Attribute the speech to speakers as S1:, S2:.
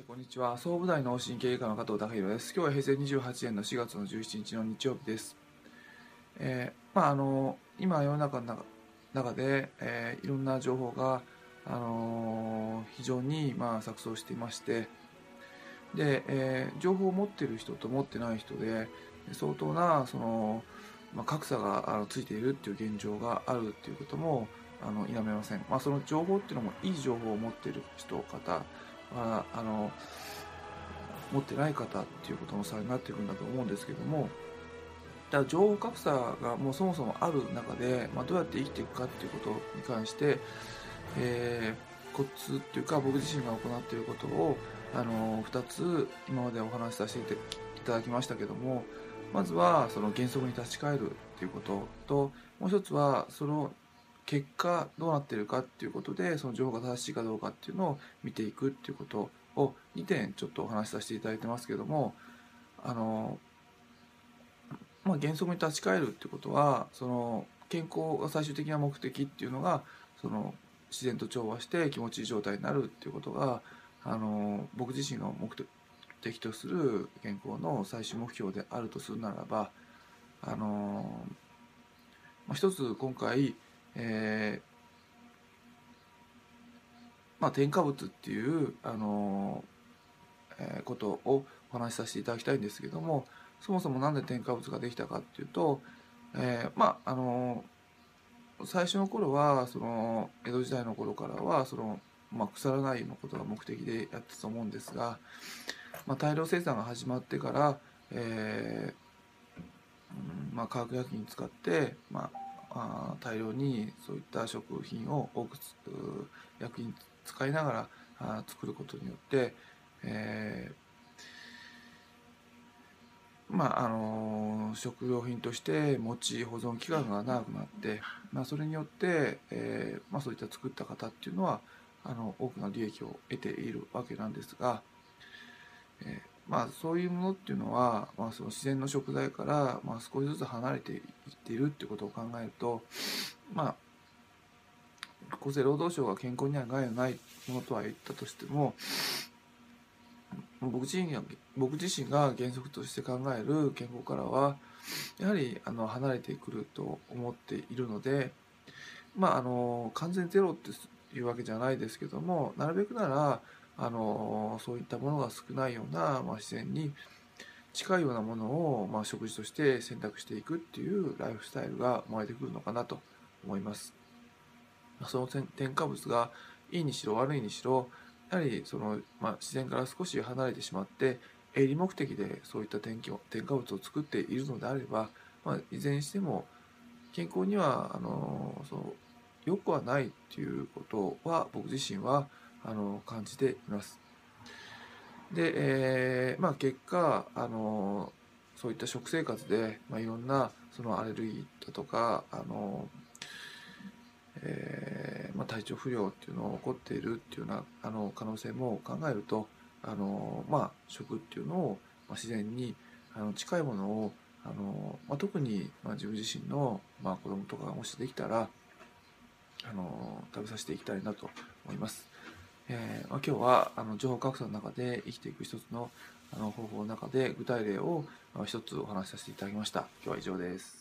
S1: えこんにちは。総武大脳神経外科の加藤隆弘です。今日は平成28年の4月の17日の日曜日です。えーまああの今世の中の中中で、えーいろんな情報があのー非常にまあ錯綜していましてで、えー情報を持っている人と持ってない人で相当なその、まあ、格差があのついているっていう現状があるっていうこともあの否めません、まあ、その情報っていうのもいい情報を持っている人方はあの持ってない方っていうことの差になっていくんだと思うんですけどもだから情報格差がもうそもそもある中で、まあ、どうやって生きていくかっていうことに関して、えーコツっていうか僕自身が行っていることをあの2つ今までお話しさせていただきましたけどもまずはその原則に立ち返るっていうことともう一つはその結果どうなってるかっていうことでその情報が正しいかどうかっていうのを見ていくっていうことを2点ちょっとお話しさせていただいてますけどもあの、まあ、原則に立ち返るってことはその健康が最終的な目的っていうのがその自然と調和して気持ちいい状態になるっていうことがあの僕自身の目的とする健康の最終目標であるとするならばあのまあ一つ今回えーまあ、添加物っていう、あのえーことをお話しさせていただきたいんですけどもそもそも何で添加物ができたかっていうと、えーまああの最初の頃はその江戸時代の頃からはその、まあ、腐らないのことが目的でやってたと思うんですが、まあ、大量生産が始まってから、えーうんまあ、化学薬品使って、まあ、あ大量にそういった食品を多く薬品使いながらあ作ることによって、えーまああの食料品として持ち保存期間が長くなって、まあ、それによって、えーまあ、そういった作った方っていうのはあの多くの利益を得ているわけなんですが、えーまあ、そういうものっていうのは、まあ、その自然の食材から、まあ、少しずつ離れていっているっていうことを考えると、まあ、厚生労働省が健康には害のないものとは言ったとしても僕自身が僕自身が原則として考える健康からはやはりあの離れてくると思っているので、まあ、あの完全ゼロっていうわけじゃないですけどもなるべくならあのそういったものが少ないような、まあ、自然に近いようなものを、まあ、食事として選択していくっていうライフスタイルが生まれてくるのかなと思います。その添加物がいいにしろ悪いにしろやはりその、まあ、自然から少し離れてしまって営利目的でそういった添加添加物を作っているのであれば、まあ、いずれにしても健康にはあのその良くはないっていうことは僕自身はあの感じています。で、えーまあ、結果あのそういった食生活で、まあ、いろんなそのアレルギーだとかあの、えーまあ、体調不良っていうのが起こっているっていうようなあの可能性も考えるとあの、まあ、食っていうのを、まあ、自然にあの近いものをあの、まあ、特に、まあ、自分自身の、まあ、子供とかがもしできたらあの食べさせていきたいなと思います。えーまあ、今日はあの情報格差の中で生きていく一つのあの方法の中で具体例を一つお話しさせていただきました。今日は以上です。